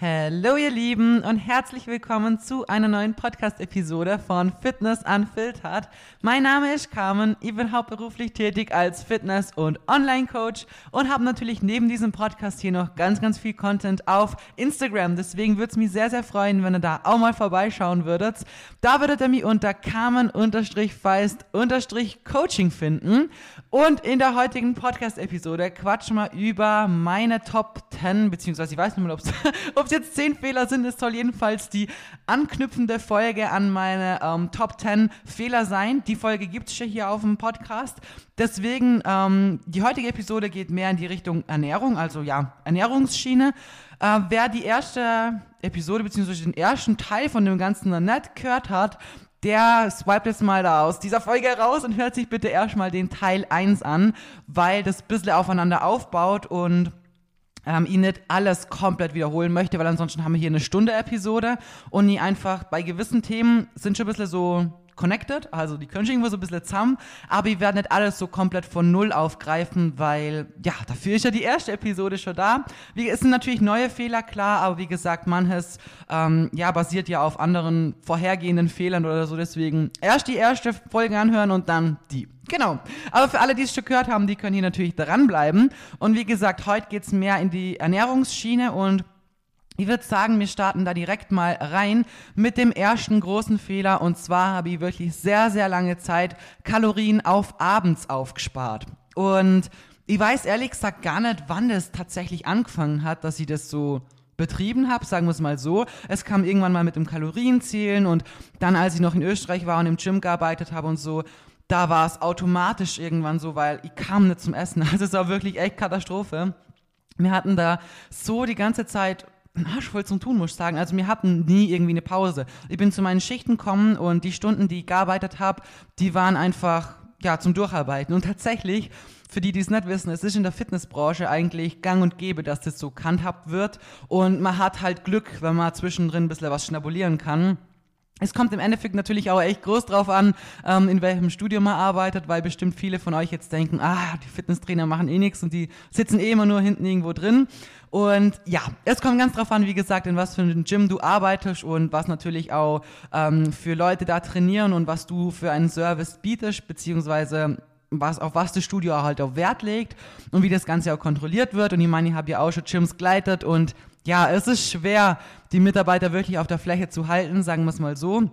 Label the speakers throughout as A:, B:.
A: Hallo ihr Lieben und herzlich willkommen zu einer neuen Podcast-Episode von Fitness Unfiltered. Mein Name ist Carmen, ich bin hauptberuflich tätig als Fitness- und Online-Coach und habe natürlich neben diesem Podcast hier noch ganz, ganz viel Content auf Instagram. Deswegen würde es mich sehr, sehr freuen, wenn ihr da auch mal vorbeischauen würdet. Da würdet ihr mich unter Carmen-Feist-Coaching finden. Und in der heutigen Podcast-Episode quatschen wir über meine Top 10, beziehungsweise ich weiß nicht mal, ob es es jetzt zehn Fehler sind, es soll jedenfalls die anknüpfende Folge an meine ähm, Top 10 Fehler sein. Die Folge gibt es schon hier auf dem Podcast. Deswegen, ähm, die heutige Episode geht mehr in die Richtung Ernährung, also ja, Ernährungsschiene. Äh, wer die erste Episode bzw. den ersten Teil von dem Ganzen noch nicht gehört hat, der swipet jetzt mal da aus dieser Folge raus und hört sich bitte erstmal den Teil 1 an, weil das ein bisschen aufeinander aufbaut und ähm, ihn nicht alles komplett wiederholen möchte, weil ansonsten haben wir hier eine Stunde Episode und nie einfach bei gewissen Themen sind schon ein bisschen so connected, also die können schon irgendwo so ein bisschen zusammen, aber wir werden nicht alles so komplett von Null aufgreifen, weil, ja, dafür ist ja die erste Episode schon da. Wie, es sind natürlich neue Fehler, klar, aber wie gesagt, manches, ähm, ja, basiert ja auf anderen vorhergehenden Fehlern oder so, deswegen erst die erste Folge anhören und dann die. Genau. Aber für alle, die es schon gehört haben, die können hier natürlich dranbleiben. Und wie gesagt, heute geht es mehr in die Ernährungsschiene und ich würde sagen, wir starten da direkt mal rein mit dem ersten großen Fehler. Und zwar habe ich wirklich sehr, sehr lange Zeit Kalorien auf abends aufgespart. Und ich weiß ehrlich gesagt gar nicht, wann das tatsächlich angefangen hat, dass ich das so betrieben habe, sagen wir es mal so. Es kam irgendwann mal mit dem Kalorienzählen und dann, als ich noch in Österreich war und im Gym gearbeitet habe und so, da war es automatisch irgendwann so, weil ich kam nicht zum Essen. Also es war wirklich echt Katastrophe. Wir hatten da so die ganze Zeit Arsch voll zum Tun, muss ich sagen. Also wir hatten nie irgendwie eine Pause. Ich bin zu meinen Schichten gekommen und die Stunden, die ich gearbeitet habe, die waren einfach ja zum Durcharbeiten. Und tatsächlich, für die, die es nicht wissen, es ist in der Fitnessbranche eigentlich gang und gäbe, dass das so handhabt wird. Und man hat halt Glück, wenn man zwischendrin ein bisschen was schnabulieren kann. Es kommt im Endeffekt natürlich auch echt groß drauf an, ähm, in welchem Studio man arbeitet, weil bestimmt viele von euch jetzt denken, ah, die Fitnesstrainer machen eh nichts und die sitzen eh immer nur hinten irgendwo drin. Und ja, es kommt ganz drauf an, wie gesagt, in was für einem Gym du arbeitest und was natürlich auch ähm, für Leute da trainieren und was du für einen Service bietest, beziehungsweise was, auf was das Studio halt auch Wert legt und wie das Ganze auch kontrolliert wird. Und ich meine, ich habe ja auch schon Gyms geleitet und ja, es ist schwer, die Mitarbeiter wirklich auf der Fläche zu halten, sagen wir es mal so.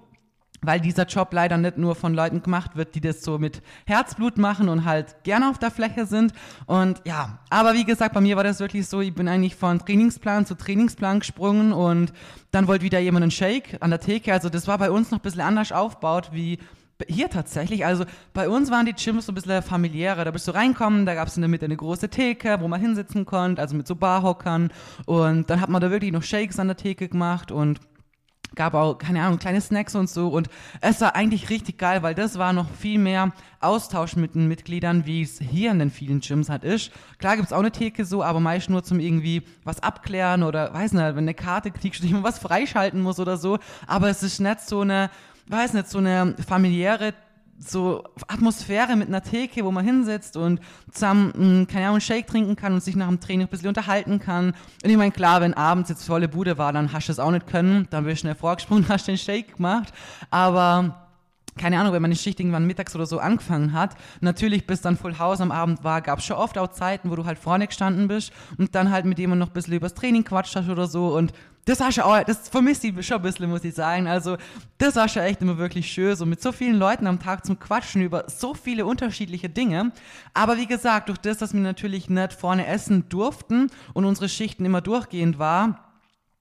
A: Weil dieser Job leider nicht nur von Leuten gemacht wird, die das so mit Herzblut machen und halt gerne auf der Fläche sind. Und ja, aber wie gesagt, bei mir war das wirklich so, ich bin eigentlich von Trainingsplan zu Trainingsplan gesprungen und dann wollte wieder jemand einen Shake an der Theke. Also das war bei uns noch ein bisschen anders aufgebaut wie hier tatsächlich, also bei uns waren die Gyms so ein bisschen familiärer. Da bist du reinkommen, da gab es in der Mitte eine große Theke, wo man hinsitzen konnte, also mit so Barhockern. Und dann hat man da wirklich noch Shakes an der Theke gemacht und gab auch, keine Ahnung, kleine Snacks und so. Und es war eigentlich richtig geil, weil das war noch viel mehr Austausch mit den Mitgliedern, wie es hier in den vielen Gyms halt ist. Klar gibt es auch eine Theke so, aber meist nur zum irgendwie was abklären oder, weiß nicht, wenn eine Karte kriegst, du was freischalten muss oder so. Aber es ist nicht so eine weiß nicht, so eine familiäre so Atmosphäre mit einer Theke, wo man hinsetzt und zusammen, hm, keine Ahnung, einen Shake trinken kann und sich nach dem Training ein bisschen unterhalten kann. Und ich meine, klar, wenn abends jetzt volle Bude war, dann hast du es auch nicht können, dann wirst du schnell vorgesprungen, hast den Shake gemacht. Aber keine Ahnung, wenn meine Schicht irgendwann mittags oder so angefangen hat, natürlich bis dann Full House am Abend war, gab es schon oft auch Zeiten, wo du halt vorne gestanden bist und dann halt mit jemandem noch ein bisschen übers Training quatscht hast oder so und das war schon auch, das vermisst ich schon ein bisschen, muss ich sagen. Also, das war schon echt immer wirklich schön, so mit so vielen Leuten am Tag zum Quatschen über so viele unterschiedliche Dinge. Aber wie gesagt, durch das, dass wir natürlich nicht vorne essen durften und unsere Schichten immer durchgehend war,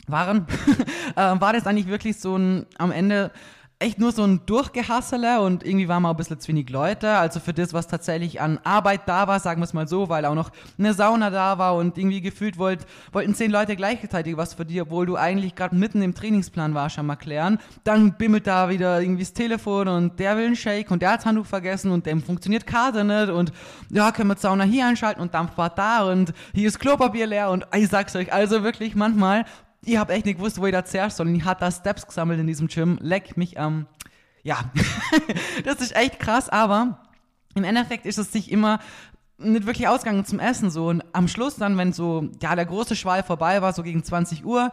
A: waren, äh, war das eigentlich wirklich so ein, am Ende echt nur so ein Durchgehassele und irgendwie waren wir auch ein bisschen zu wenig Leute. Also für das, was tatsächlich an Arbeit da war, sagen wir es mal so, weil auch noch eine Sauna da war und irgendwie gefühlt wollt, wollten zehn Leute gleichzeitig was für dich, obwohl du eigentlich gerade mitten im Trainingsplan warst, schon mal klären. Dann bimmelt da wieder irgendwie das Telefon und der will einen Shake und der hat Handtuch vergessen und dem funktioniert Karte nicht und ja, können wir Sauna hier einschalten und Dampfbad da und hier ist Klopapier leer und ich sag's euch, also wirklich manchmal ich habe echt nicht gewusst, wo ich da zuerst soll. Und ich hatte da Steps gesammelt in diesem Gym. Leck mich am. Ähm, ja, das ist echt krass, aber im Endeffekt ist es sich immer nicht wirklich ausgegangen zum Essen so und am Schluss dann, wenn so, ja, der große Schwall vorbei war, so gegen 20 Uhr,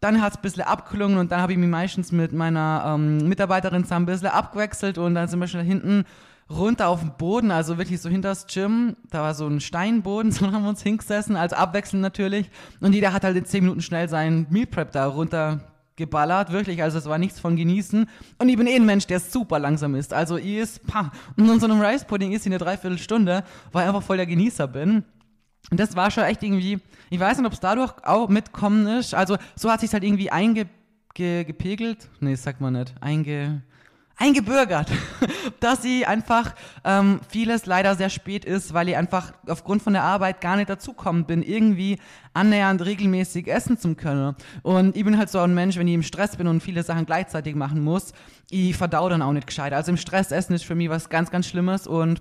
A: dann hat es ein bisschen abgeklungen und dann habe ich mich meistens mit meiner ähm, Mitarbeiterin zusammen ein bisschen abgewechselt und dann sind wir schon hinten runter auf den Boden, also wirklich so hinter das Gym. Da war so ein Steinboden, so haben wir uns hingesessen, also abwechselnd natürlich. Und jeder hat halt in 10 Minuten schnell seinen Meal Prep da runter geballert, wirklich, also es war nichts von genießen. Und ich bin eh ein Mensch, der super langsam ist. Also ich ist, pah, und so einem Rice Pudding ist in eine Dreiviertelstunde, weil ich einfach voll der Genießer bin. Und das war schon echt irgendwie, ich weiß nicht, ob es dadurch auch mitkommen ist. Also so hat sich halt irgendwie eingepegelt, nee, sagt man nicht, einge, eingebürgert, dass sie einfach ähm, vieles leider sehr spät ist, weil ich einfach aufgrund von der Arbeit gar nicht dazukommen bin, irgendwie annähernd regelmäßig essen zu können. Und ich bin halt so ein Mensch, wenn ich im Stress bin und viele Sachen gleichzeitig machen muss, ich verdau dann auch nicht gescheit. Also im Stress essen ist für mich was ganz, ganz Schlimmes und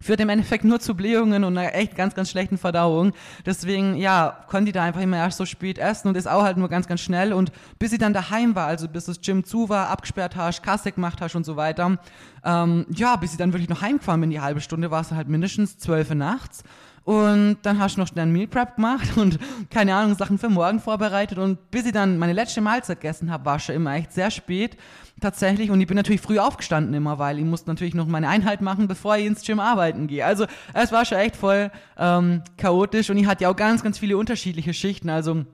A: führt im Endeffekt nur zu Blähungen und einer echt ganz, ganz schlechten Verdauung. Deswegen, ja, konnte ich da einfach immer erst so spät essen und ist auch halt nur ganz, ganz schnell. Und bis ich dann daheim war, also bis das Gym zu war, abgesperrt hast, Kasse gemacht hast und so weiter, ähm, ja, bis ich dann wirklich noch heimgefahren bin, die halbe Stunde, war es halt mindestens zwölf nachts. Und dann hast du noch schnell ein Meal Prep gemacht und keine Ahnung, Sachen für morgen vorbereitet. Und bis ich dann meine letzte Mahlzeit gegessen habe, war schon immer echt sehr spät tatsächlich. Und ich bin natürlich früh aufgestanden immer, weil ich musste natürlich noch meine Einheit machen, bevor ich ins Gym arbeiten gehe. Also es war schon echt voll ähm, chaotisch und ich hatte ja auch ganz, ganz viele unterschiedliche Schichten. Also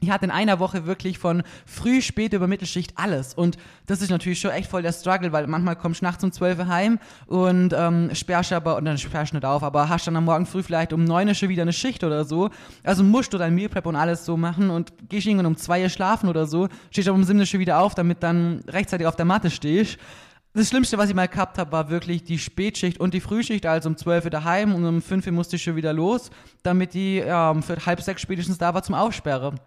A: ich hatte in einer Woche wirklich von früh, spät über Mittelschicht alles. Und das ist natürlich schon echt voll der Struggle, weil manchmal kommst du nachts um 12 Uhr heim und ähm, sperrst aber, und dann sperrst du nicht auf, aber hast dann am Morgen früh vielleicht um 9 Uhr schon wieder eine Schicht oder so. Also musst du dein Meal Prep und alles so machen und gehst irgendwann um 2 Uhr schlafen oder so, stehst aber um 7 Uhr schon wieder auf, damit dann rechtzeitig auf der Matte stehst. Das Schlimmste, was ich mal gehabt habe, war wirklich die Spätschicht und die Frühschicht, also um 12 Uhr daheim und um 5 Uhr musste ich schon wieder los, damit die ja, für halb sechs spätestens da war zum Aufsperren.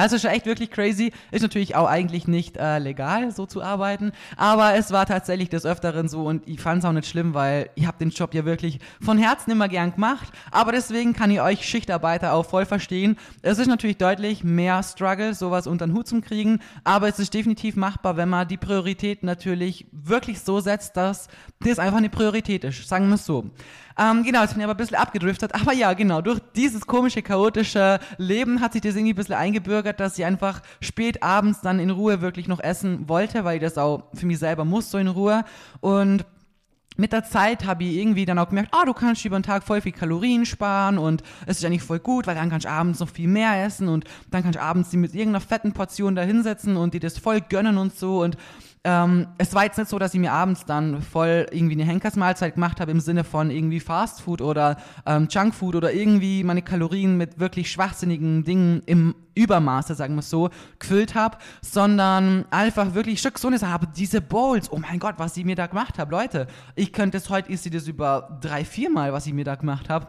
A: Also schon echt wirklich crazy. Ist natürlich auch eigentlich nicht äh, legal, so zu arbeiten. Aber es war tatsächlich des Öfteren so und ich fand es auch nicht schlimm, weil ich habe den Job ja wirklich von Herzen immer gern gemacht. Aber deswegen kann ich euch Schichtarbeiter auch voll verstehen. Es ist natürlich deutlich mehr Struggle, sowas unter den Hut zu kriegen. Aber es ist definitiv machbar, wenn man die Priorität natürlich wirklich so setzt, dass das einfach eine Priorität ist. Sagen wir es so. Ähm, genau, jetzt bin ich aber ein bisschen abgedriftet. Aber ja, genau, durch dieses komische, chaotische Leben hat sich das irgendwie ein bisschen eingebürgert, dass ich einfach spät abends dann in Ruhe wirklich noch essen wollte, weil ich das auch für mich selber muss, so in Ruhe. Und mit der Zeit habe ich irgendwie dann auch gemerkt, ah, oh, du kannst über den Tag voll viel Kalorien sparen und es ist eigentlich voll gut, weil dann kannst du abends noch viel mehr essen und dann kannst du abends die mit irgendeiner fetten Portion da hinsetzen und dir das voll gönnen und so und ähm, es war jetzt nicht so, dass ich mir abends dann voll irgendwie eine Henkersmahlzeit gemacht habe im Sinne von irgendwie Fastfood oder ähm, Junkfood oder irgendwie meine Kalorien mit wirklich schwachsinnigen Dingen im Übermaße, sagen wir es so, gefüllt habe, sondern einfach wirklich Stück Sache habe. Diese Bowls, oh mein Gott, was ich mir da gemacht habe, Leute. Ich könnte es heute, ist sie das über drei, vier Mal, was ich mir da gemacht habe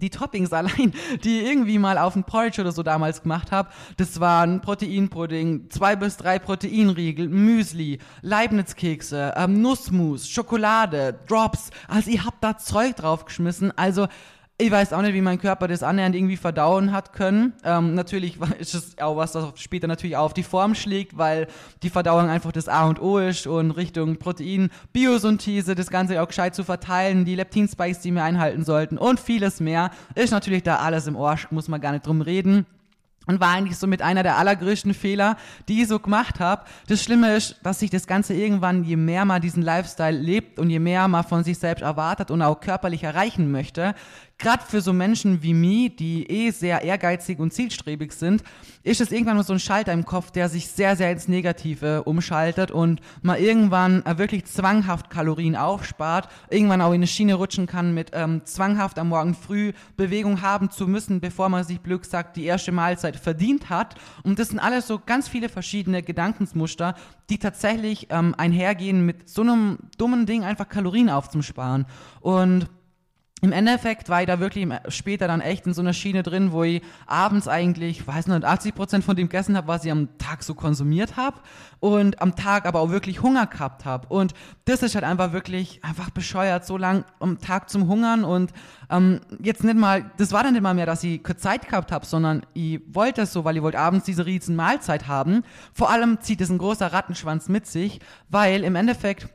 A: die Toppings allein, die ich irgendwie mal auf ein Porridge oder so damals gemacht habe, das waren Proteinpudding, zwei bis drei Proteinriegel, Müsli, Leibniz-Kekse, ähm, Nussmus, Schokolade, Drops. Also ich hab da Zeug draufgeschmissen. Also ich weiß auch nicht, wie mein Körper das annähernd irgendwie verdauen hat können. Ähm, natürlich ist es auch was, das später natürlich auf die Form schlägt, weil die Verdauung einfach das A und O ist und Richtung Protein, Biosynthese, das Ganze auch gescheit zu verteilen, die Leptin-Spikes, die wir einhalten sollten und vieles mehr, ist natürlich da alles im Arsch, muss man gar nicht drum reden. Und war eigentlich so mit einer der allergrößten Fehler, die ich so gemacht habe. Das Schlimme ist, dass sich das Ganze irgendwann, je mehr man diesen Lifestyle lebt und je mehr man von sich selbst erwartet und auch körperlich erreichen möchte, gerade für so Menschen wie mich, die eh sehr ehrgeizig und zielstrebig sind, ist es irgendwann nur so ein Schalter im Kopf, der sich sehr, sehr ins Negative umschaltet und man irgendwann äh, wirklich zwanghaft Kalorien aufspart, irgendwann auch in eine Schiene rutschen kann mit ähm, zwanghaft am Morgen früh Bewegung haben zu müssen, bevor man sich Glück sagt, die erste Mahlzeit verdient hat. Und das sind alles so ganz viele verschiedene Gedankensmuster, die tatsächlich ähm, einhergehen mit so einem dummen Ding, einfach Kalorien aufzusparen. Und im Endeffekt war ich da wirklich später dann echt in so einer Schiene drin, wo ich abends eigentlich, weiß nicht, 80 Prozent von dem gegessen habe, was ich am Tag so konsumiert habe und am Tag aber auch wirklich Hunger gehabt habe. Und das ist halt einfach wirklich einfach bescheuert, so lang am Tag zum Hungern und ähm, jetzt nicht mal, das war dann nicht mal mehr, dass ich Zeit gehabt habe, sondern ich wollte es so, weil ich wollte abends diese riesen Mahlzeit haben. Vor allem zieht es ein großer Rattenschwanz mit sich, weil im Endeffekt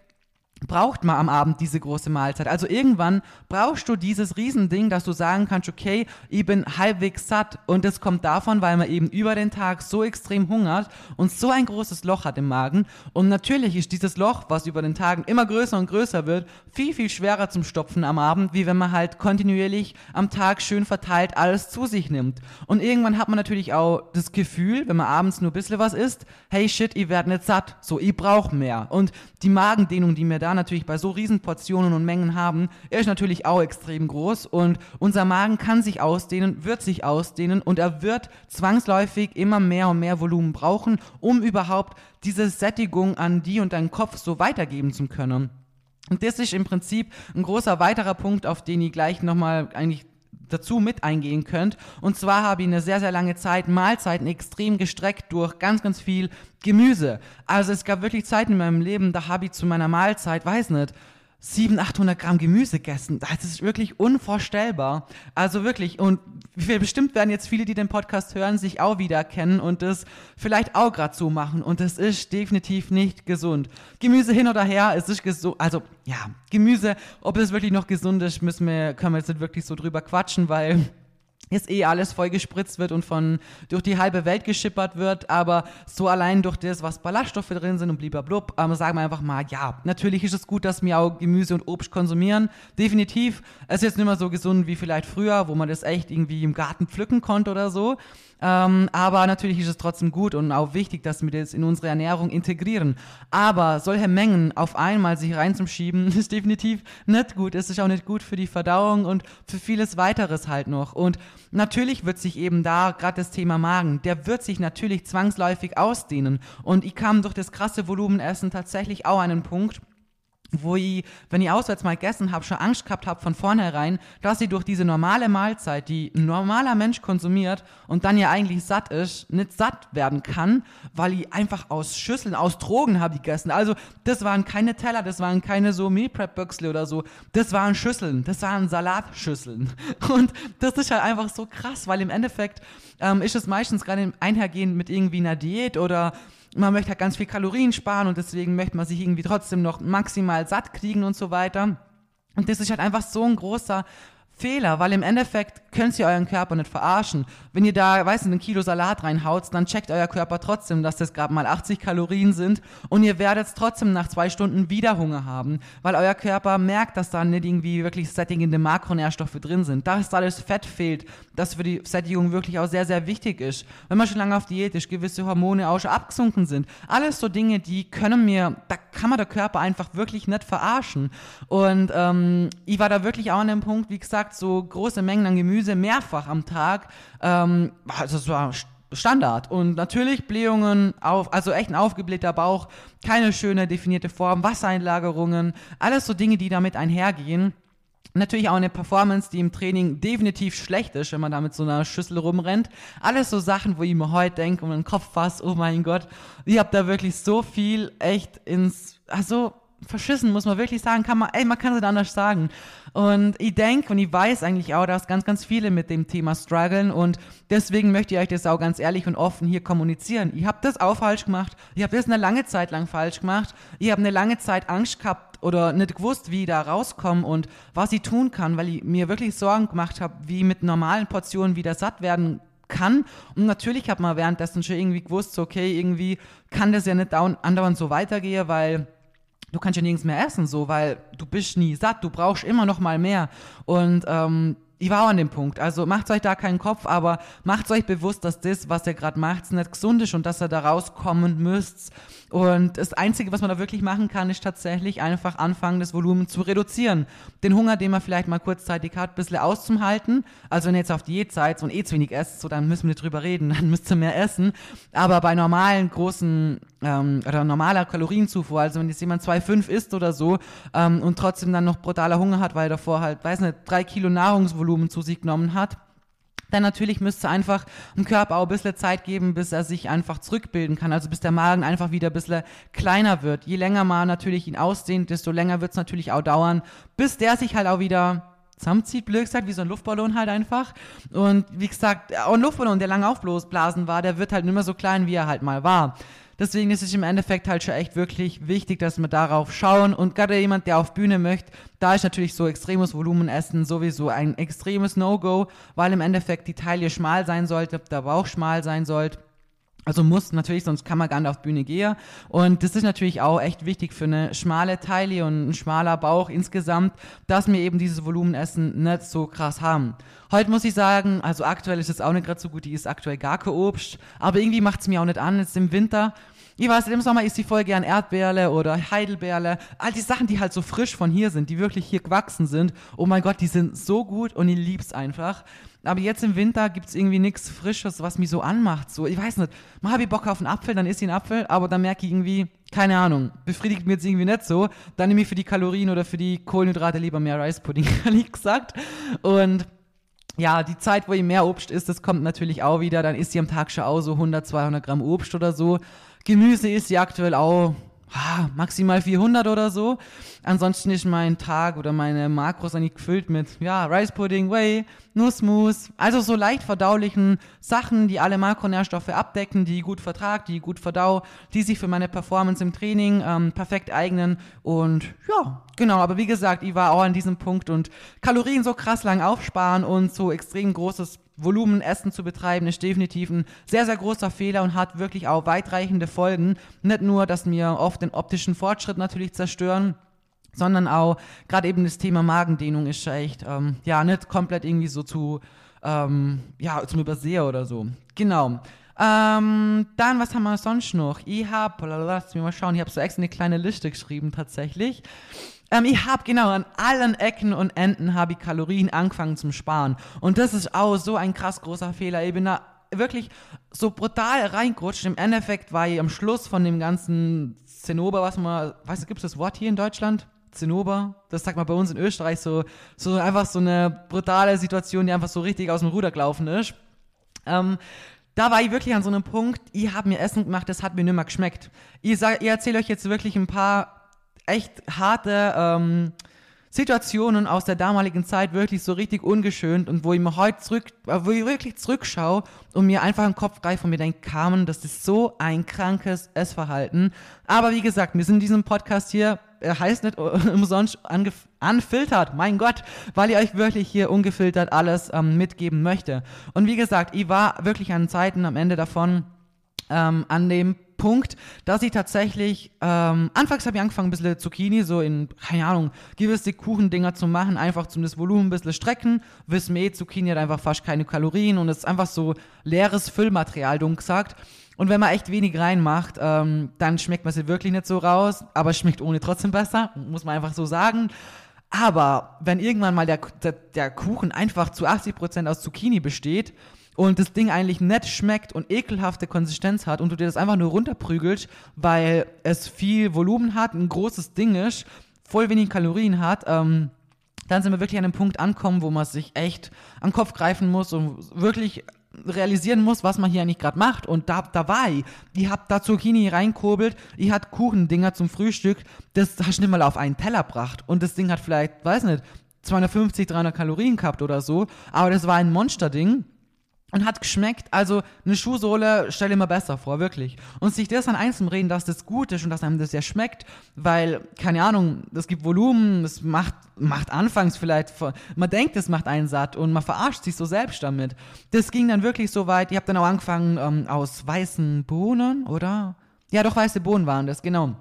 A: braucht man am Abend diese große Mahlzeit. Also irgendwann brauchst du dieses Riesending, dass du sagen kannst, okay, ich bin halbwegs satt. Und das kommt davon, weil man eben über den Tag so extrem hungert und so ein großes Loch hat im Magen. Und natürlich ist dieses Loch, was über den Tagen immer größer und größer wird, viel, viel schwerer zum Stopfen am Abend, wie wenn man halt kontinuierlich am Tag schön verteilt alles zu sich nimmt. Und irgendwann hat man natürlich auch das Gefühl, wenn man abends nur ein bisschen was isst, hey shit, ich werde nicht satt. So, ich brauche mehr. Und die Magendehnung, die mir da natürlich bei so riesen Portionen und Mengen haben, ist natürlich auch extrem groß und unser Magen kann sich ausdehnen, wird sich ausdehnen und er wird zwangsläufig immer mehr und mehr Volumen brauchen, um überhaupt diese Sättigung an die und deinen Kopf so weitergeben zu können. Und das ist im Prinzip ein großer weiterer Punkt, auf den ich gleich nochmal eigentlich dazu mit eingehen könnt. Und zwar habe ich eine sehr, sehr lange Zeit Mahlzeiten extrem gestreckt durch ganz, ganz viel Gemüse. Also es gab wirklich Zeiten in meinem Leben, da habe ich zu meiner Mahlzeit, weiß nicht, 700, 800 Gramm Gemüse gegessen. Das ist wirklich unvorstellbar. Also wirklich. Und bestimmt werden jetzt viele, die den Podcast hören, sich auch wiedererkennen und das vielleicht auch gerade so machen. Und das ist definitiv nicht gesund. Gemüse hin oder her, es ist gesund. Also, ja, Gemüse, ob es wirklich noch gesund ist, müssen wir, können wir jetzt nicht wirklich so drüber quatschen, weil jetzt eh alles voll gespritzt wird und von durch die halbe Welt geschippert wird, aber so allein durch das, was Ballaststoffe drin sind und blub, ähm, sagen wir einfach mal, ja, natürlich ist es gut, dass wir auch Gemüse und Obst konsumieren, definitiv. Es ist jetzt nicht mehr so gesund wie vielleicht früher, wo man das echt irgendwie im Garten pflücken konnte oder so, ähm, aber natürlich ist es trotzdem gut und auch wichtig, dass wir das in unsere Ernährung integrieren. Aber solche Mengen auf einmal sich reinzuschieben, ist definitiv nicht gut. Es ist auch nicht gut für die Verdauung und für vieles weiteres halt noch. Und natürlich wird sich eben da, gerade das Thema Magen, der wird sich natürlich zwangsläufig ausdehnen. Und ich kam durch das krasse Volumenessen tatsächlich auch an einen Punkt, wo ich, wenn ich auswärts mal gegessen habe, schon Angst gehabt habe von vornherein, dass ich durch diese normale Mahlzeit, die ein normaler Mensch konsumiert und dann ja eigentlich satt ist, nicht satt werden kann, weil ich einfach aus Schüsseln, aus Drogen habe ich gegessen. Also das waren keine Teller, das waren keine so Meal Prep Büchsle oder so, das waren Schüsseln, das waren Salatschüsseln. Und das ist halt einfach so krass, weil im Endeffekt ähm, ist es meistens gerade einhergehend mit irgendwie einer Diät oder man möchte halt ganz viel Kalorien sparen und deswegen möchte man sich irgendwie trotzdem noch maximal satt kriegen und so weiter. Und das ist halt einfach so ein großer Fehler, weil im Endeffekt könnt ihr euren Körper nicht verarschen. Wenn ihr da, weißt du, ein Kilo Salat reinhaut, dann checkt euer Körper trotzdem, dass das gerade mal 80 Kalorien sind und ihr werdet trotzdem nach zwei Stunden wieder Hunger haben, weil euer Körper merkt, dass da nicht irgendwie wirklich sättigende Makronährstoffe drin sind. Da ist alles Fett fehlt, das für die Sättigung wirklich auch sehr, sehr wichtig ist. Wenn man schon lange auf Diät ist, gewisse Hormone auch schon abgesunken sind. Alles so Dinge, die können mir, da kann man der Körper einfach wirklich nicht verarschen. Und ähm, ich war da wirklich auch an dem Punkt, wie gesagt, gesagt, so große Mengen an Gemüse mehrfach am Tag. Ähm, also das war Standard. Und natürlich Blähungen, auf, also echt ein aufgeblähter Bauch, keine schöne definierte Form, Wassereinlagerungen, alles so Dinge, die damit einhergehen. Natürlich auch eine Performance, die im Training definitiv schlecht ist, wenn man da mit so einer Schüssel rumrennt. Alles so Sachen, wo ich mir heute denke und den Kopf fasse, oh mein Gott, ich habe da wirklich so viel echt ins, also verschissen, muss man wirklich sagen, kann man, ey, man kann es nicht anders sagen. Und ich denke und ich weiß eigentlich auch, dass ganz, ganz viele mit dem Thema strugglen und deswegen möchte ich euch das auch ganz ehrlich und offen hier kommunizieren. Ich habe das auch falsch gemacht. Ich habe das eine lange Zeit lang falsch gemacht. Ich habe eine lange Zeit Angst gehabt oder nicht gewusst, wie ich da rauskomme und was ich tun kann, weil ich mir wirklich Sorgen gemacht habe, wie mit normalen Portionen wieder satt werden kann. Und natürlich hat man währenddessen schon irgendwie gewusst, okay, irgendwie kann das ja nicht andauernd so weitergehen, weil du kannst ja nirgends mehr essen, so, weil du bist nie satt, du brauchst immer noch mal mehr. Und ähm, ich war auch an dem Punkt. Also macht euch da keinen Kopf, aber macht euch bewusst, dass das, was ihr gerade macht, nicht gesund ist und dass ihr da rauskommen müsst. Und das Einzige, was man da wirklich machen kann, ist tatsächlich einfach anfangen, das Volumen zu reduzieren. Den Hunger, den man vielleicht mal kurzzeitig hat, ein bisschen auszuhalten. Also wenn ihr jetzt auf Diät seid und eh zu wenig esst, so dann müssen wir nicht drüber reden, dann müsst ihr mehr essen. Aber bei normalen, großen ähm, oder normaler Kalorienzufuhr, also wenn jetzt jemand 2,5 isst oder so ähm, und trotzdem dann noch brutaler Hunger hat, weil er davor halt, weiß nicht, drei Kilo Nahrungsvolumen zu sich genommen hat, dann natürlich müsste einfach dem Körper auch ein bisschen Zeit geben, bis er sich einfach zurückbilden kann, also bis der Magen einfach wieder ein bisschen kleiner wird. Je länger man natürlich ihn ausdehnt, desto länger wird es natürlich auch dauern, bis der sich halt auch wieder zusammenzieht, blöd gesagt, wie so ein Luftballon halt einfach. Und wie gesagt, auch ein Luftballon, der lange aufblasen war, der wird halt nicht mehr so klein, wie er halt mal war. Deswegen ist es im Endeffekt halt schon echt wirklich wichtig, dass wir darauf schauen. Und gerade jemand, der auf Bühne möchte, da ist natürlich so extremes Volumenessen sowieso ein extremes No-Go, weil im Endeffekt die Taille schmal sein sollte, der Bauch schmal sein sollte. Also muss natürlich, sonst kann man gar nicht auf Bühne gehen. Und das ist natürlich auch echt wichtig für eine schmale Taille und ein schmaler Bauch insgesamt, dass wir eben dieses Volumenessen nicht so krass haben. Heute muss ich sagen, also aktuell ist es auch nicht gerade so gut, die ist aktuell gar kein Obst, aber irgendwie macht es mir auch nicht an, jetzt im Winter. Ich weiß, im Sommer isst ich voll gern Erdbeerle oder Heidelbeerle. All die Sachen, die halt so frisch von hier sind, die wirklich hier gewachsen sind. Oh mein Gott, die sind so gut und ich lieb's einfach. Aber jetzt im Winter gibt es irgendwie nichts Frisches, was mich so anmacht. So, ich weiß nicht, mal habe ich Bock auf einen Apfel, dann isst ich einen Apfel, aber dann merke ich irgendwie, keine Ahnung, befriedigt mir jetzt irgendwie nicht so. Dann nehme ich für die Kalorien oder für die Kohlenhydrate lieber mehr Rice Pudding, ehrlich gesagt. Und ja, die Zeit, wo ich mehr Obst isst, das kommt natürlich auch wieder. Dann isst ihr am Tag schon auch so 100, 200 Gramm Obst oder so. Gemüse ist sie aktuell auch ah, maximal 400 oder so. Ansonsten ist mein Tag oder meine Makros eigentlich gefüllt mit, ja, Rice Pudding, Whey, Nussmus, also so leicht verdaulichen Sachen, die alle Makronährstoffe abdecken, die gut vertrag, die gut verdau, die sich für meine Performance im Training ähm, perfekt eignen. Und ja, genau, aber wie gesagt, ich war auch an diesem Punkt und Kalorien so krass lang aufsparen und so extrem großes Volumen Essen zu betreiben, ist definitiv ein sehr, sehr großer Fehler und hat wirklich auch weitreichende Folgen. Nicht nur, dass wir oft den optischen Fortschritt natürlich zerstören, sondern auch gerade eben das Thema Magendehnung ist echt, ähm, ja, nicht komplett irgendwie so zu, ähm, ja, zum Überseher oder so. Genau. Ähm, dann, was haben wir sonst noch? Ich habe, lass mich mal schauen, ich habe so extra eine kleine Liste geschrieben tatsächlich. Ähm, ich habe genau an allen Ecken und Enden habe ich Kalorien angefangen zum Sparen. Und das ist auch so ein krass großer Fehler. Ich bin da wirklich so brutal reingerutscht. Im Endeffekt war ich am Schluss von dem ganzen Zinnober, was man, weißt du, gibt es das Wort hier in Deutschland? Zinnober, das sagt man bei uns in Österreich so, so einfach so eine brutale Situation, die einfach so richtig aus dem Ruder gelaufen ist. Ähm, da war ich wirklich an so einem Punkt, ich habe mir Essen gemacht, das hat mir nicht mehr geschmeckt. Ich, ich erzähle euch jetzt wirklich ein paar echt harte ähm, Situationen aus der damaligen Zeit wirklich so richtig ungeschönt und wo ich mir heute zurück, äh, wo ich wirklich zurückschaue und mir einfach im Kopf greife und mir denke, Carmen, das ist so ein krankes Essverhalten. Aber wie gesagt, wir sind in diesem Podcast hier, er heißt nicht umsonst anfiltert, mein Gott, weil ich euch wirklich hier ungefiltert alles ähm, mitgeben möchte. Und wie gesagt, ich war wirklich an Zeiten am Ende davon, ähm, an dem Punkt, dass ich tatsächlich, ähm, anfangs habe ich angefangen, ein bisschen Zucchini so in, keine Ahnung, gewisse Kuchendinger zu machen, einfach zum das Volumen ein bisschen strecken. Wissen wir, eh, Zucchini hat einfach fast keine Kalorien und ist einfach so leeres Füllmaterial, dumm gesagt. Und wenn man echt wenig reinmacht, ähm, dann schmeckt man sie wirklich nicht so raus, aber schmeckt ohne trotzdem besser, muss man einfach so sagen. Aber wenn irgendwann mal der, der, der Kuchen einfach zu 80% aus Zucchini besteht und das Ding eigentlich nett schmeckt und ekelhafte Konsistenz hat und du dir das einfach nur runterprügelst, weil es viel Volumen hat, ein großes Ding ist, voll wenig Kalorien hat, ähm, dann sind wir wirklich an einem Punkt ankommen, wo man sich echt den Kopf greifen muss und wirklich realisieren muss, was man hier eigentlich gerade macht. Und da, da war ich. Ich hab da Zucchini reinkurbelt, ich hatte Kuchendinger zum Frühstück, das hast du nicht mal auf einen Teller gebracht. Und das Ding hat vielleicht, weiß nicht, 250, 300 Kalorien gehabt oder so, aber das war ein Monsterding und hat geschmeckt. Also eine Schuhsohle stelle ich mir besser vor, wirklich. Und sich das an einzeln reden, dass das gut ist und dass einem das ja schmeckt, weil, keine Ahnung, es gibt Volumen, es macht, macht anfangs vielleicht, man denkt, es macht einen satt und man verarscht sich so selbst damit. Das ging dann wirklich so weit, ich habe dann auch angefangen ähm, aus weißen Bohnen, oder? Ja, doch, weiße Bohnen waren das, genau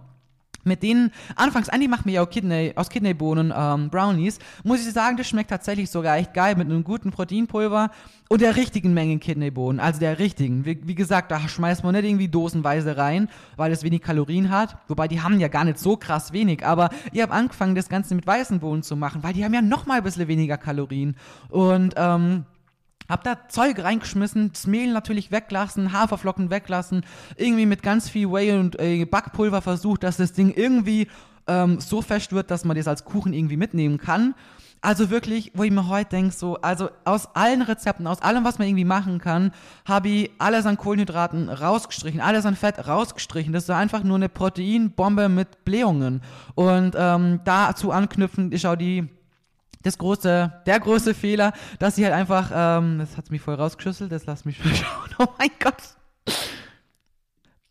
A: mit denen, anfangs, Andy macht mir ja auch Kidney, aus Kidneybohnen ähm, Brownies, muss ich sagen, das schmeckt tatsächlich sogar echt geil mit einem guten Proteinpulver und der richtigen Menge Kidneybohnen, also der richtigen. Wie, wie, gesagt, da schmeißt man nicht irgendwie dosenweise rein, weil es wenig Kalorien hat, wobei die haben ja gar nicht so krass wenig, aber ich habe angefangen, das Ganze mit weißen Bohnen zu machen, weil die haben ja noch mal ein bisschen weniger Kalorien. Und, ähm, hab da Zeug reingeschmissen, das Mehl natürlich weglassen, Haferflocken weglassen, irgendwie mit ganz viel Whey und äh, Backpulver versucht, dass das Ding irgendwie ähm, so fest wird, dass man das als Kuchen irgendwie mitnehmen kann. Also wirklich, wo ich mir heute denke, so, also aus allen Rezepten, aus allem, was man irgendwie machen kann, habe ich alles an Kohlenhydraten rausgestrichen, alles an Fett rausgestrichen. Das ist einfach nur eine Proteinbombe mit Blähungen. Und ähm, dazu anknüpfend ist auch die das große, der große Fehler, dass sie halt einfach, ähm, das hat mich voll rausgeschüsselt, das lass mich schauen. Oh mein Gott.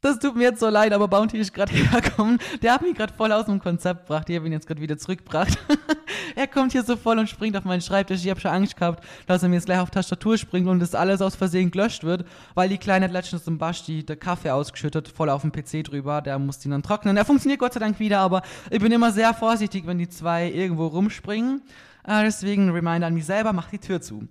A: Das tut mir jetzt so leid, aber Bounty ist gerade hergekommen. Der hat mich gerade voll aus dem Konzept gebracht. Ich habe ihn jetzt gerade wieder zurückgebracht. er kommt hier so voll und springt auf meinen Schreibtisch. Ich habe schon Angst gehabt, dass er mir jetzt gleich auf Tastatur springt und das alles aus Versehen gelöscht wird, weil die Kleine hat letztens im Basti der Kaffee ausgeschüttet, voll auf dem PC drüber. Der muss ihn dann trocknen. Er funktioniert Gott sei Dank wieder, aber ich bin immer sehr vorsichtig, wenn die zwei irgendwo rumspringen. Äh, deswegen Reminder an mich selber, mach die Tür zu.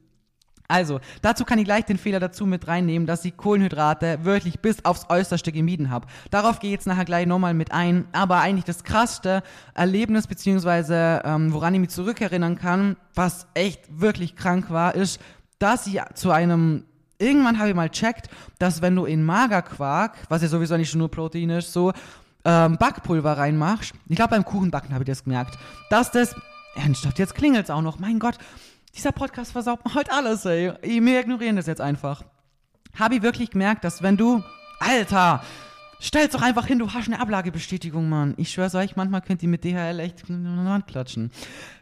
A: Also, dazu kann ich gleich den Fehler dazu mit reinnehmen, dass ich Kohlenhydrate wirklich bis aufs Äußerste gemieden habe. Darauf gehe ich jetzt nachher gleich nochmal mit ein. Aber eigentlich das krasseste Erlebnis, beziehungsweise ähm, woran ich mich zurückerinnern kann, was echt wirklich krank war, ist, dass ich zu einem Irgendwann habe ich mal checkt, dass wenn du in Magerquark, was ja sowieso nicht nur Protein ist, so ähm, Backpulver reinmachst, ich glaube beim Kuchenbacken habe ich das gemerkt, dass das, ernsthaft, jetzt klingelt es auch noch, mein Gott, dieser Podcast versaut mir heute alles, ey. Wir ignorieren das jetzt einfach. Habe ich wirklich gemerkt, dass wenn du, Alter, stell's doch einfach hin, du hast eine Ablagebestätigung, Mann. Ich schwör's euch, manchmal könnt ihr mit DHL echt in die Hand klatschen.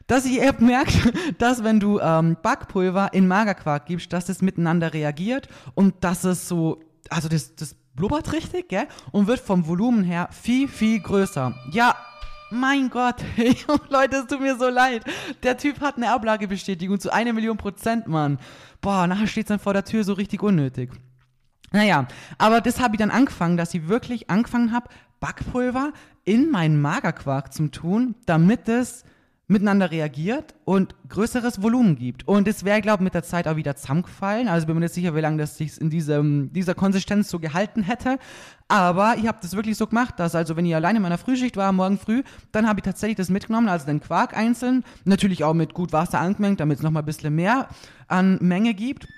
A: Dass ihr merkt, dass wenn du ähm, Backpulver in Magerquark gibst, dass es miteinander reagiert und dass es so, also das, das blubbert richtig, gell? Und wird vom Volumen her viel, viel größer. Ja, mein Gott, Leute, es tut mir so leid. Der Typ hat eine Ablagebestätigung zu einer Million Prozent, Mann. Boah, nachher steht es dann vor der Tür so richtig unnötig. Naja, aber das habe ich dann angefangen, dass ich wirklich angefangen habe, Backpulver in meinen Magerquark zu tun, damit es miteinander reagiert und größeres Volumen gibt. Und es wäre, glaube ich, mit der Zeit auch wieder zusammengefallen. Also bin mir nicht sicher, wie lange das sich in diesem, dieser Konsistenz so gehalten hätte. Aber ich habe das wirklich so gemacht, dass also, wenn ich alleine in meiner Frühschicht war, morgen früh, dann habe ich tatsächlich das mitgenommen, also den Quark einzeln, natürlich auch mit gut Wasser angemengt, damit es nochmal ein bisschen mehr an Menge gibt.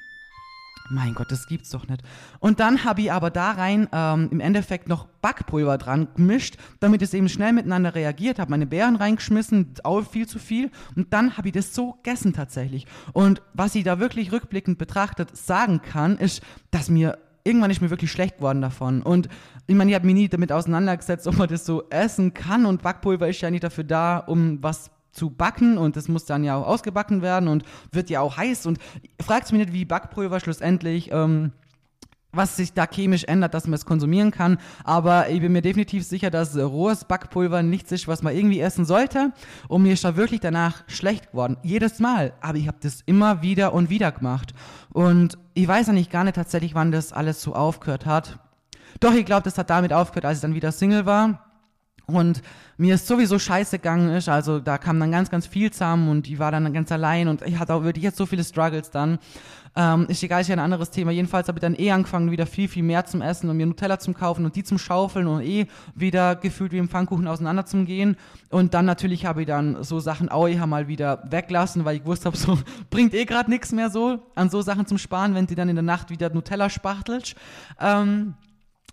A: Mein Gott, das gibt's doch nicht. Und dann habe ich aber da rein ähm, im Endeffekt noch Backpulver dran gemischt, damit es eben schnell miteinander reagiert. Habe meine Beeren reingeschmissen, auch viel zu viel. Und dann habe ich das so gegessen tatsächlich. Und was ich da wirklich rückblickend betrachtet sagen kann, ist, dass mir irgendwann ist mir wirklich schlecht geworden davon. Und ich meine, ich habe mich nie damit auseinandergesetzt, ob man das so essen kann. Und Backpulver ist ja nicht dafür da, um was zu backen und das muss dann ja auch ausgebacken werden und wird ja auch heiß und fragt mich nicht, wie Backpulver schlussendlich ähm, was sich da chemisch ändert, dass man es konsumieren kann. Aber ich bin mir definitiv sicher, dass rohes Backpulver nichts ist, was man irgendwie essen sollte. Und mir ist da wirklich danach schlecht geworden. Jedes Mal. Aber ich habe das immer wieder und wieder gemacht. Und ich weiß eigentlich gar nicht tatsächlich, wann das alles so aufgehört hat. Doch, ich glaube, das hat damit aufgehört, als ich dann wieder Single war und mir ist sowieso scheiße gegangen ist, also da kam dann ganz, ganz viel zusammen und ich war dann ganz allein und ich hatte auch wirklich jetzt so viele Struggles dann. Ähm, ist egal, ist ja ein anderes Thema. Jedenfalls habe ich dann eh angefangen, wieder viel, viel mehr zum Essen und mir Nutella zum kaufen und die zum Schaufeln und eh wieder gefühlt wie im Pfannkuchen auseinander zum Gehen. Und dann natürlich habe ich dann so Sachen auch eher mal wieder weglassen, weil ich gewusst habe, so bringt eh gerade nichts mehr so an so Sachen zum Sparen, wenn die dann in der Nacht wieder Nutella spachtelst. Ähm,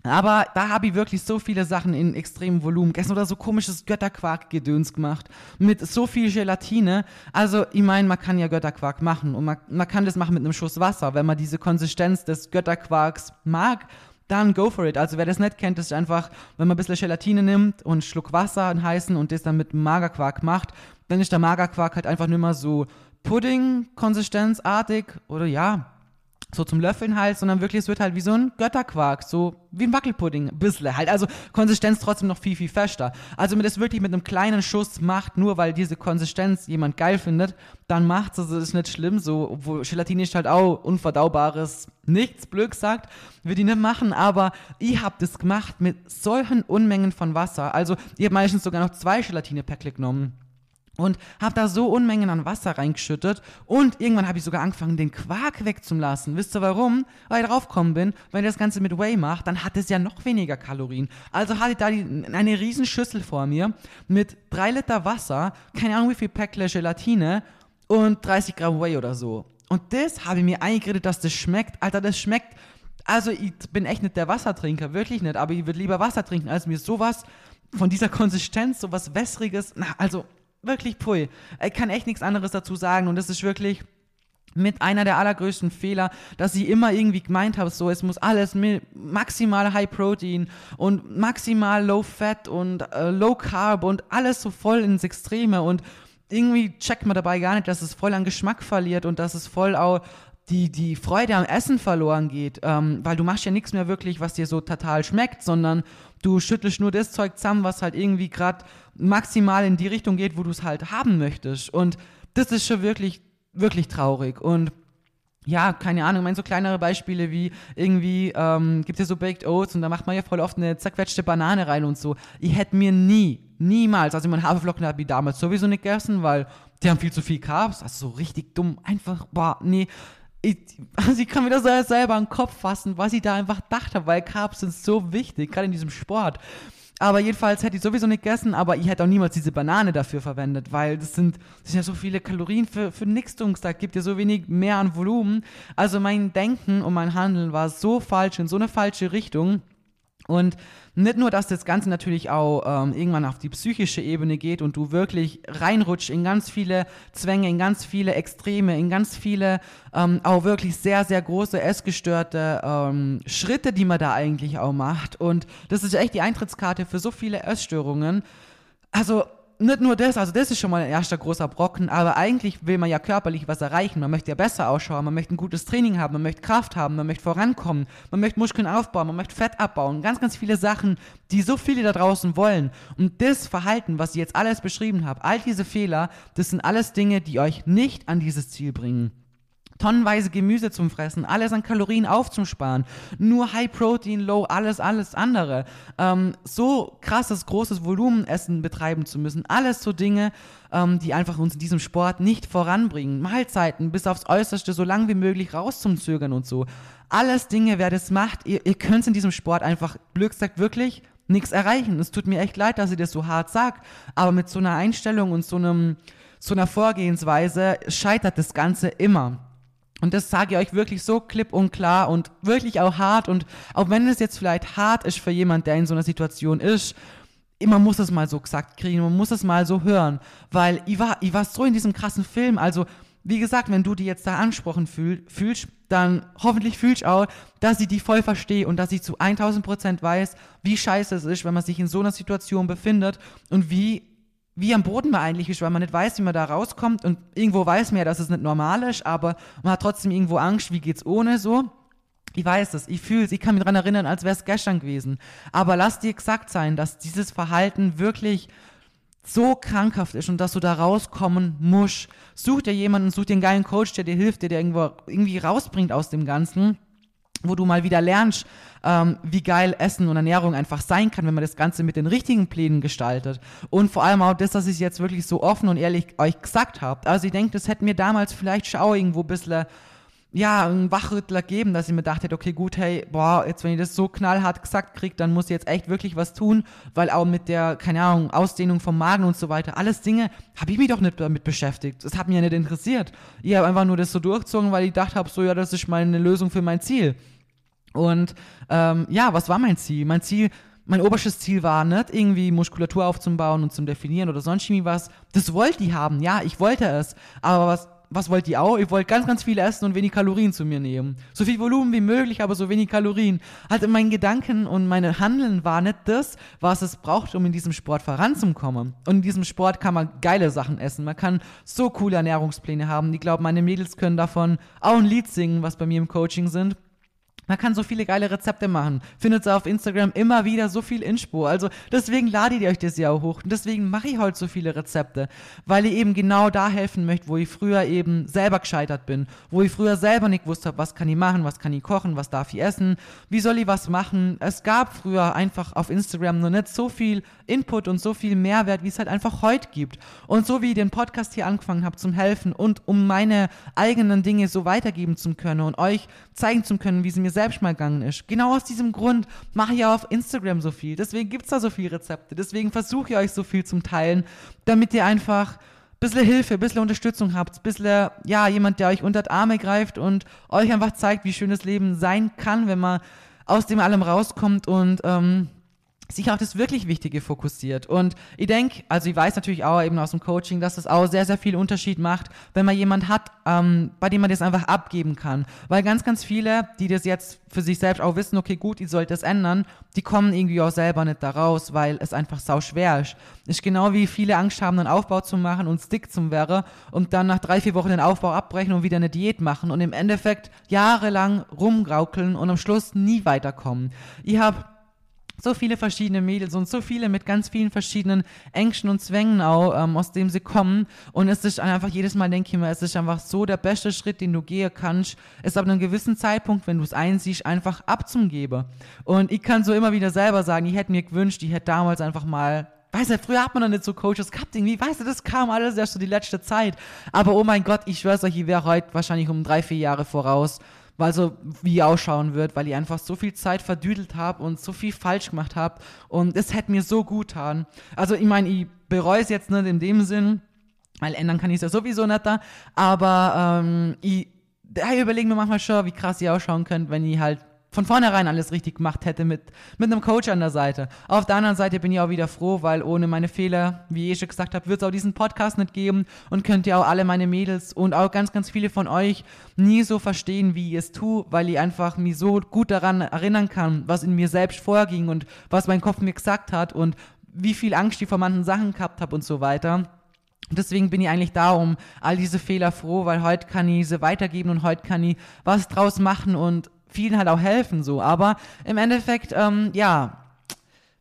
A: aber da habe ich wirklich so viele Sachen in extremem Volumen gegessen oder so komisches Götterquark-Gedöns gemacht mit so viel Gelatine. Also, ich meine, man kann ja Götterquark machen und man, man kann das machen mit einem Schuss Wasser. Wenn man diese Konsistenz des Götterquarks mag, dann go for it. Also, wer das nicht kennt, ist einfach, wenn man ein bisschen Gelatine nimmt und Schluck Wasser, einen heißen und das dann mit Magerquark macht, dann ist der Magerquark halt einfach nicht mehr so Pudding-konsistenzartig oder ja, so zum Löffeln halt, sondern wirklich, es wird halt wie so ein Götterquark, so wie ein Wackelpudding, ein bisschen halt. Also Konsistenz trotzdem noch viel, viel fester. Also wenn das wirklich mit einem kleinen Schuss macht, nur weil diese Konsistenz jemand geil findet, dann macht's, also ist nicht schlimm, so, obwohl Gelatine ist halt auch unverdaubares nichts, blöd gesagt, würde ich nicht machen, aber ich hab das gemacht mit solchen Unmengen von Wasser. Also ich habe meistens sogar noch zwei Gelatine-Päckle genommen und habe da so Unmengen an Wasser reingeschüttet und irgendwann habe ich sogar angefangen, den Quark wegzulassen. Wisst ihr warum? Weil ich draufgekommen bin, wenn ich das Ganze mit Whey mache, dann hat es ja noch weniger Kalorien. Also hatte ich da die, eine riesen Schüssel vor mir mit drei Liter Wasser, keine Ahnung wie viel Päckle Gelatine und 30 Gramm Whey oder so. Und das habe ich mir eingeredet, dass das schmeckt. Alter, das schmeckt. Also ich bin echt nicht der Wassertrinker, wirklich nicht, aber ich würde lieber Wasser trinken, als mir sowas von dieser Konsistenz, sowas Wässriges, na, also wirklich pui. Ich kann echt nichts anderes dazu sagen und das ist wirklich mit einer der allergrößten Fehler, dass ich immer irgendwie gemeint habe, so es muss alles maximal High Protein und maximal Low Fat und äh, Low Carb und alles so voll ins Extreme und irgendwie checkt man dabei gar nicht, dass es voll an Geschmack verliert und dass es voll auch die, die Freude am Essen verloren geht, ähm, weil du machst ja nichts mehr wirklich, was dir so total schmeckt, sondern du schüttelst nur das Zeug zusammen, was halt irgendwie gerade maximal in die Richtung geht, wo du es halt haben möchtest. Und das ist schon wirklich, wirklich traurig. Und ja, keine Ahnung, ich meine, so kleinere Beispiele wie irgendwie, ähm, gibt es ja so Baked Oats und da macht man ja voll oft eine zerquetschte Banane rein und so. Ich hätte mir nie, niemals, also mein Haferflocken habe ich damals sowieso nicht gegessen, weil die haben viel zu viel Carbs, also so richtig dumm, einfach, boah, nee. Ich, also ich kann mir das selber an den Kopf fassen, was ich da einfach dachte, weil Carbs sind so wichtig, gerade in diesem Sport. Aber jedenfalls hätte ich sowieso nicht gegessen, aber ich hätte auch niemals diese Banane dafür verwendet, weil das sind, das sind ja so viele Kalorien für, für nix, da gibt ja so wenig mehr an Volumen. Also mein Denken und mein Handeln war so falsch, in so eine falsche Richtung. Und nicht nur, dass das Ganze natürlich auch ähm, irgendwann auf die psychische Ebene geht und du wirklich reinrutschst in ganz viele Zwänge, in ganz viele Extreme, in ganz viele ähm, auch wirklich sehr, sehr große essgestörte ähm, Schritte, die man da eigentlich auch macht. Und das ist echt die Eintrittskarte für so viele Essstörungen. Also nicht nur das, also das ist schon mal ein erster großer Brocken, aber eigentlich will man ja körperlich was erreichen. Man möchte ja besser ausschauen, man möchte ein gutes Training haben, man möchte Kraft haben, man möchte vorankommen, man möchte Muskeln aufbauen, man möchte Fett abbauen. Ganz, ganz viele Sachen, die so viele da draußen wollen. Und das Verhalten, was ich jetzt alles beschrieben habe, all diese Fehler, das sind alles Dinge, die euch nicht an dieses Ziel bringen tonnenweise Gemüse zum Fressen, alles an Kalorien aufzusparen, nur High Protein, Low, alles, alles andere. Ähm, so krasses, großes Volumenessen betreiben zu müssen, alles so Dinge, ähm, die einfach uns in diesem Sport nicht voranbringen. Mahlzeiten bis aufs Äußerste so lang wie möglich rauszuzögern und so. Alles Dinge, wer das macht, ihr, ihr könnt in diesem Sport einfach, Glück sagt wirklich, nichts erreichen. Es tut mir echt leid, dass ich das so hart sage, aber mit so einer Einstellung und so einem so einer Vorgehensweise scheitert das Ganze immer. Und das sage ich euch wirklich so klipp und klar und wirklich auch hart. Und auch wenn es jetzt vielleicht hart ist für jemand, der in so einer Situation ist, man muss es mal so gesagt kriegen, man muss es mal so hören. Weil ich war, ich war so in diesem krassen Film. Also, wie gesagt, wenn du die jetzt da ansprochen fühl, fühlst, dann hoffentlich fühlst auch, dass ich die voll verstehe und dass ich zu 1000 Prozent weiß, wie scheiße es ist, wenn man sich in so einer Situation befindet und wie wie am Boden man eigentlich ist, weil man nicht weiß, wie man da rauskommt und irgendwo weiß man ja, dass es nicht normal ist, aber man hat trotzdem irgendwo Angst, wie geht's ohne so. Ich weiß es, ich fühle es, ich kann mich daran erinnern, als wäre es gestern gewesen. Aber lass dir exakt sein, dass dieses Verhalten wirklich so krankhaft ist und dass du da rauskommen musst. Such dir jemanden, such dir einen geilen Coach, der dir hilft, der dir irgendwo irgendwie rausbringt aus dem Ganzen wo du mal wieder lernst, ähm, wie geil Essen und Ernährung einfach sein kann, wenn man das Ganze mit den richtigen Plänen gestaltet. Und vor allem auch das, dass ich jetzt wirklich so offen und ehrlich euch gesagt habe. Also ich denke, das hätte mir damals vielleicht schau irgendwo ein bisschen ja, einen Wachrüttler geben, dass ich mir dachte, okay, gut, hey, boah, jetzt wenn ich das so knallhart gesagt kriege, dann muss ich jetzt echt wirklich was tun, weil auch mit der, keine Ahnung, Ausdehnung vom Magen und so weiter, alles Dinge, habe ich mich doch nicht damit beschäftigt. Das hat mich ja nicht interessiert. Ich habe einfach nur das so durchgezogen, weil ich gedacht habe, so, ja, das ist meine Lösung für mein Ziel. Und ähm, ja, was war mein Ziel? Mein Ziel, mein oberstes Ziel war nicht irgendwie Muskulatur aufzubauen und zum Definieren oder sonst irgendwie was. Das wollte ich haben, ja, ich wollte es. Aber was was wollt ihr auch? Ich wollte ganz, ganz viel essen und wenig Kalorien zu mir nehmen. So viel Volumen wie möglich, aber so wenig Kalorien. Also mein Gedanken und meine Handeln war nicht das, was es braucht, um in diesem Sport voranzukommen. Und in diesem Sport kann man geile Sachen essen. Man kann so coole Ernährungspläne haben. Ich glaube, meine Mädels können davon auch ein Lied singen, was bei mir im Coaching sind. Man kann so viele geile Rezepte machen. Findet ihr auf Instagram immer wieder so viel Inspo. Also deswegen ladet ihr euch das ja auch hoch. Und deswegen mache ich heute so viele Rezepte. Weil ich eben genau da helfen möchte, wo ich früher eben selber gescheitert bin. Wo ich früher selber nicht wusste, was kann ich machen, was kann ich kochen, was darf ich essen, wie soll ich was machen. Es gab früher einfach auf Instagram nur nicht so viel Input und so viel Mehrwert, wie es halt einfach heute gibt. Und so wie ich den Podcast hier angefangen habe zum Helfen und um meine eigenen Dinge so weitergeben zu können und euch zeigen zu können, wie sie mir selbst mal gegangen ist. Genau aus diesem Grund mache ich ja auf Instagram so viel. Deswegen gibt es da so viele Rezepte. Deswegen versuche ich euch so viel zum Teilen, damit ihr einfach ein bisschen Hilfe, ein bisschen Unterstützung habt, ein bisschen, ja, jemand, der euch unter die Arme greift und euch einfach zeigt, wie schön das Leben sein kann, wenn man aus dem allem rauskommt und ähm, sich auf das wirklich Wichtige fokussiert. Und ich denke, also ich weiß natürlich auch eben aus dem Coaching, dass das auch sehr, sehr viel Unterschied macht, wenn man jemanden hat, ähm, bei dem man das einfach abgeben kann. Weil ganz, ganz viele, die das jetzt für sich selbst auch wissen, okay, gut, ich sollte das ändern, die kommen irgendwie auch selber nicht da raus, weil es einfach sau schwer ist. Ist genau wie viele Angst haben, einen Aufbau zu machen und Stick zum wäre und dann nach drei, vier Wochen den Aufbau abbrechen und wieder eine Diät machen und im Endeffekt jahrelang rumgraukeln und am Schluss nie weiterkommen. Ich habe so viele verschiedene Mädels und so viele mit ganz vielen verschiedenen Ängsten und Zwängen auch, ähm, aus dem sie kommen. Und es ist einfach jedes Mal, denke ich mir, es ist einfach so der beste Schritt, den du gehen kannst, ist ab einem gewissen Zeitpunkt, wenn du es einsiehst, einfach abzugeben. Und ich kann so immer wieder selber sagen, ich hätte mir gewünscht, ich hätte damals einfach mal Weißt du, früher hat man noch nicht so Coaches gehabt, irgendwie, weißt du, das kam alles erst so die letzte Zeit. Aber oh mein Gott, ich schwör's euch, ich wäre heute wahrscheinlich um drei, vier Jahre voraus weil so wie ausschauen wird, weil ich einfach so viel Zeit verdüdelt habe und so viel falsch gemacht habe und es hätte mir so gut getan. Also ich meine, ich bereue es jetzt nicht in dem Sinn, weil ändern kann ich es ja sowieso nicht da, aber ähm, ich, ich überlege mir manchmal schon, wie krass ihr ausschauen könnt, wenn ich halt von vornherein alles richtig gemacht hätte mit, mit einem Coach an der Seite. Auf der anderen Seite bin ich auch wieder froh, weil ohne meine Fehler, wie ich schon gesagt habe, wird es auch diesen Podcast nicht geben und könnt ihr auch alle meine Mädels und auch ganz, ganz viele von euch nie so verstehen, wie ich es tue, weil ich einfach mich so gut daran erinnern kann, was in mir selbst vorging und was mein Kopf mir gesagt hat und wie viel Angst ich vor manchen Sachen gehabt habe und so weiter. Deswegen bin ich eigentlich da um all diese Fehler froh, weil heute kann ich sie weitergeben und heute kann ich was draus machen und vielen halt auch helfen so. Aber im Endeffekt, ähm, ja,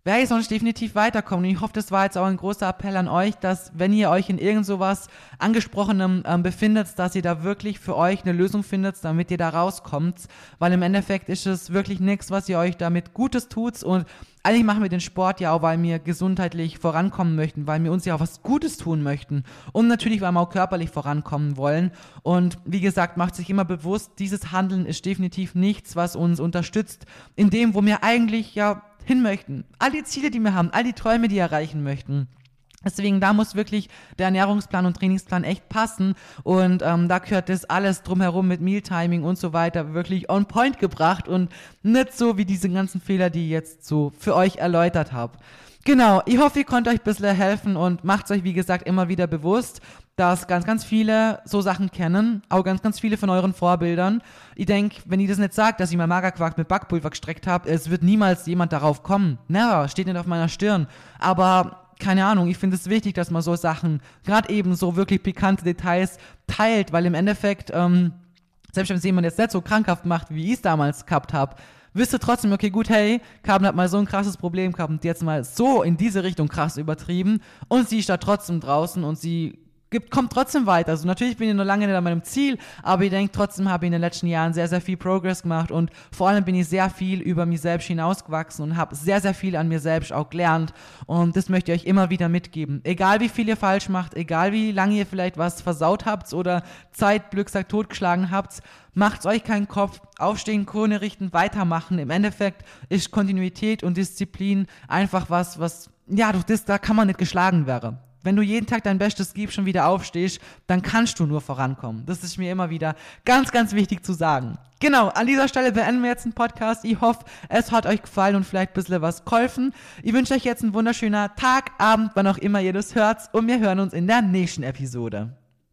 A: werde ich sonst definitiv weiterkommen. Und ich hoffe, das war jetzt auch ein großer Appell an euch, dass wenn ihr euch in irgend sowas angesprochenem ähm, befindet, dass ihr da wirklich für euch eine Lösung findet, damit ihr da rauskommt. Weil im Endeffekt ist es wirklich nichts, was ihr euch damit Gutes tut. Und eigentlich machen wir den Sport ja auch, weil wir gesundheitlich vorankommen möchten, weil wir uns ja auch was Gutes tun möchten. Und natürlich, weil wir auch körperlich vorankommen wollen. Und wie gesagt, macht sich immer bewusst, dieses Handeln ist definitiv nichts, was uns unterstützt in dem, wo wir eigentlich ja hin möchten. All die Ziele, die wir haben, all die Träume, die wir erreichen möchten. Deswegen, da muss wirklich der Ernährungsplan und Trainingsplan echt passen. Und ähm, da gehört das alles drumherum mit Mealtiming und so weiter wirklich on point gebracht und nicht so wie diese ganzen Fehler, die ich jetzt so für euch erläutert habe. Genau, ich hoffe, ihr konnte euch ein bisschen helfen und macht euch, wie gesagt, immer wieder bewusst, dass ganz, ganz viele so Sachen kennen, auch ganz, ganz viele von euren Vorbildern. Ich denke, wenn ihr das nicht sagt, dass ich mal Magerquark mit Backpulver gestreckt habe, es wird niemals jemand darauf kommen. Never, steht nicht auf meiner Stirn. Aber keine Ahnung, ich finde es wichtig, dass man so Sachen, gerade eben so wirklich pikante Details teilt, weil im Endeffekt, ähm, selbst wenn es jemand jetzt nicht so krankhaft macht, wie ich es damals gehabt habe, wisst ihr trotzdem, okay, gut, hey, Carmen hat mal so ein krasses Problem gehabt und jetzt mal so in diese Richtung krass übertrieben und sie ist da trotzdem draußen und sie gibt, kommt trotzdem weiter. Also natürlich bin ich noch lange nicht an meinem Ziel, aber ich denke, trotzdem habe ich in den letzten Jahren sehr, sehr viel Progress gemacht und vor allem bin ich sehr viel über mich selbst hinausgewachsen und habe sehr, sehr viel an mir selbst auch gelernt und das möchte ich euch immer wieder mitgeben. Egal wie viel ihr falsch macht, egal wie lange ihr vielleicht was versaut habt oder Zeit, Glückssack totgeschlagen habt, macht euch keinen Kopf, aufstehen, Krone richten, weitermachen. Im Endeffekt ist Kontinuität und Disziplin einfach was, was, ja, durch das, da kann man nicht geschlagen werden wenn du jeden Tag dein Bestes gibst und wieder aufstehst, dann kannst du nur vorankommen. Das ist mir immer wieder ganz, ganz wichtig zu sagen. Genau, an dieser Stelle beenden wir jetzt den Podcast. Ich hoffe, es hat euch gefallen und vielleicht ein bisschen was geholfen. Ich wünsche euch jetzt einen wunderschönen Tag, Abend, wann auch immer ihr das hört und wir hören uns in der nächsten Episode.